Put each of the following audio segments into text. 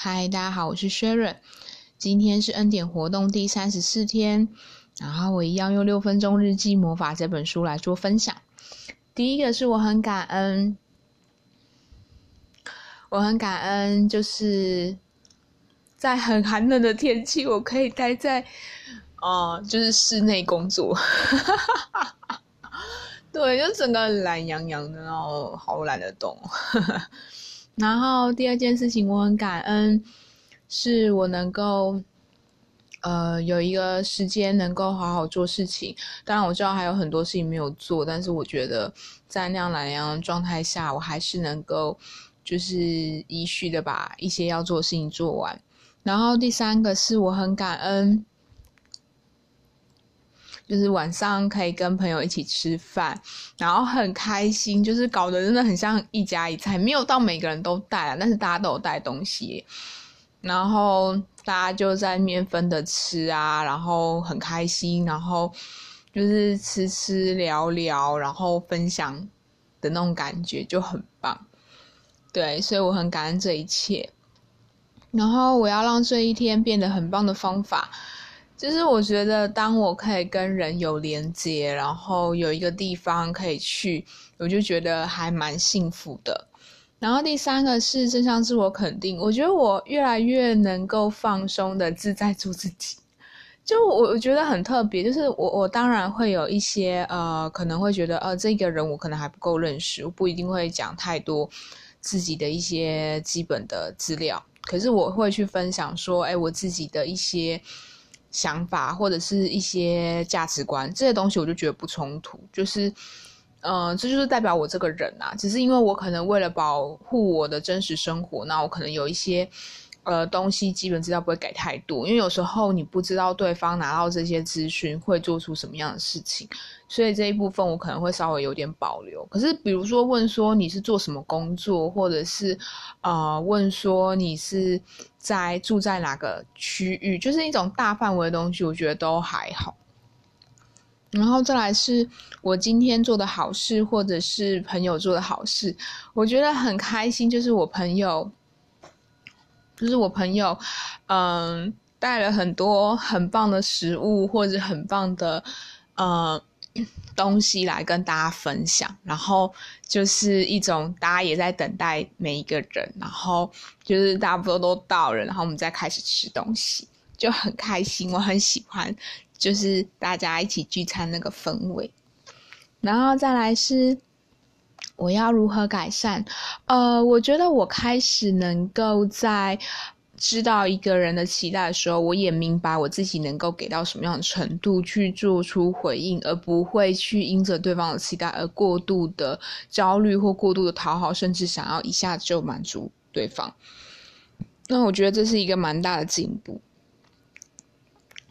嗨，大家好，我是 Sharon。今天是恩典活动第三十四天，然后我一样用六分钟日记魔法这本书来做分享。第一个是我很感恩，我很感恩，就是在很寒冷的天气，我可以待在呃，就是室内工作。对，就整个懒洋洋的，然后好懒得动。然后第二件事情，我很感恩，是我能够，呃，有一个时间能够好好做事情。当然我知道还有很多事情没有做，但是我觉得在那样懒洋的状态下，我还是能够就是依序的把一些要做的事情做完。然后第三个是我很感恩。就是晚上可以跟朋友一起吃饭，然后很开心，就是搞得真的很像一家一菜，没有到每个人都带啊，但是大家都有带东西，然后大家就在面分的吃啊，然后很开心，然后就是吃吃聊聊，然后分享的那种感觉就很棒，对，所以我很感恩这一切，然后我要让这一天变得很棒的方法。就是我觉得，当我可以跟人有连接，然后有一个地方可以去，我就觉得还蛮幸福的。然后第三个是正向自我肯定，我觉得我越来越能够放松的自在做自己。就我我觉得很特别，就是我我当然会有一些呃，可能会觉得呃，这个人我可能还不够认识，我不一定会讲太多自己的一些基本的资料，可是我会去分享说，哎，我自己的一些。想法或者是一些价值观这些东西，我就觉得不冲突。就是，嗯，这就是代表我这个人啊。只是因为我可能为了保护我的真实生活，那我可能有一些。呃，东西基本资料不会给太多，因为有时候你不知道对方拿到这些资讯会做出什么样的事情，所以这一部分我可能会稍微有点保留。可是，比如说问说你是做什么工作，或者是呃问说你是在住在哪个区域，就是一种大范围的东西，我觉得都还好。然后再来是我今天做的好事，或者是朋友做的好事，我觉得很开心，就是我朋友。就是我朋友，嗯，带了很多很棒的食物或者很棒的，呃，东西来跟大家分享。然后就是一种大家也在等待每一个人，然后就是差不多都到了，然后我们再开始吃东西，就很开心。我很喜欢，就是大家一起聚餐那个氛围。然后再来是。我要如何改善？呃，我觉得我开始能够在知道一个人的期待的时候，我也明白我自己能够给到什么样的程度去做出回应，而不会去因着对方的期待而过度的焦虑或过度的讨好，甚至想要一下子就满足对方。那我觉得这是一个蛮大的进步。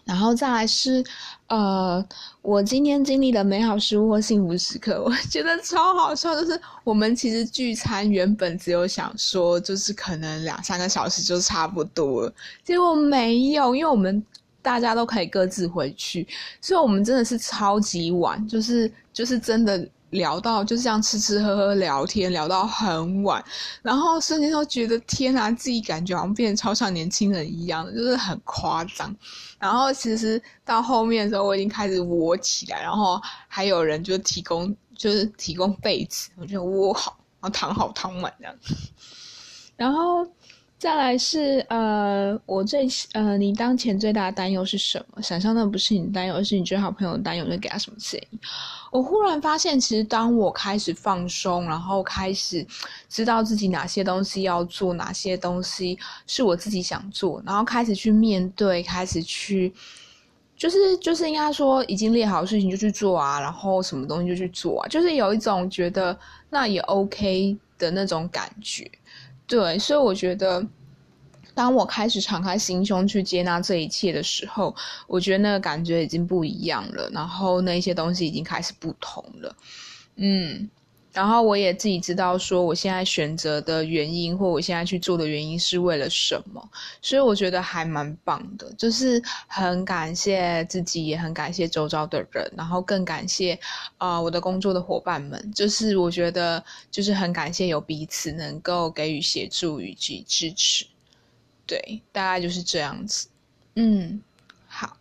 然后再来是，呃，我今天经历的美好事物或幸福时刻，我觉得超好笑。就是我们其实聚餐原本只有想说，就是可能两三个小时就差不多了，结果没有，因为我们大家都可以各自回去，所以我们真的是超级晚，就是就是真的。聊到就是这样吃吃喝喝聊天聊到很晚，然后瞬间都觉得天啊，自己感觉好像变得超像年轻人一样，就是很夸张。然后其实到后面的时候，我已经开始窝起来，然后还有人就提供就是提供被子，我就窝好，然后躺好躺满这样。然后再来是呃，我最呃，你当前最大的担忧是什么？想象的不是你担忧，而是你最好朋友的担忧，你会给他什么建议？我忽然发现，其实当我开始放松，然后开始知道自己哪些东西要做，哪些东西是我自己想做，然后开始去面对，开始去，就是就是应该说，已经列好事情就去做啊，然后什么东西就去做啊，就是有一种觉得那也 OK 的那种感觉，对，所以我觉得。当我开始敞开心胸去接纳这一切的时候，我觉得那个感觉已经不一样了。然后那些东西已经开始不同了，嗯。然后我也自己知道说，我现在选择的原因或我现在去做的原因是为了什么。所以我觉得还蛮棒的，就是很感谢自己，也很感谢周遭的人，然后更感谢啊我的工作的伙伴们。就是我觉得就是很感谢有彼此能够给予协助以及支持。对，大概就是这样子。嗯，好，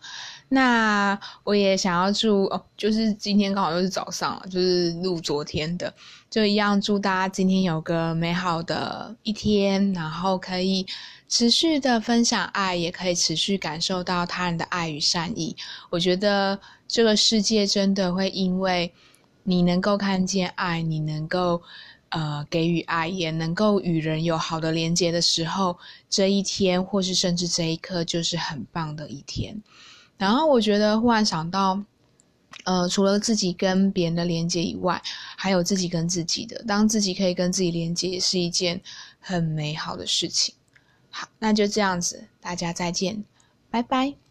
那我也想要祝哦，就是今天刚好又是早上，就是录昨天的，就一样祝大家今天有个美好的一天，然后可以持续的分享爱，也可以持续感受到他人的爱与善意。我觉得这个世界真的会因为你能够看见爱，你能够。呃，给予爱，也能够与人有好的连接的时候，这一天或是甚至这一刻，就是很棒的一天。然后我觉得忽然想到，呃，除了自己跟别人的连接以外，还有自己跟自己的。当自己可以跟自己连接，也是一件很美好的事情。好，那就这样子，大家再见，拜拜。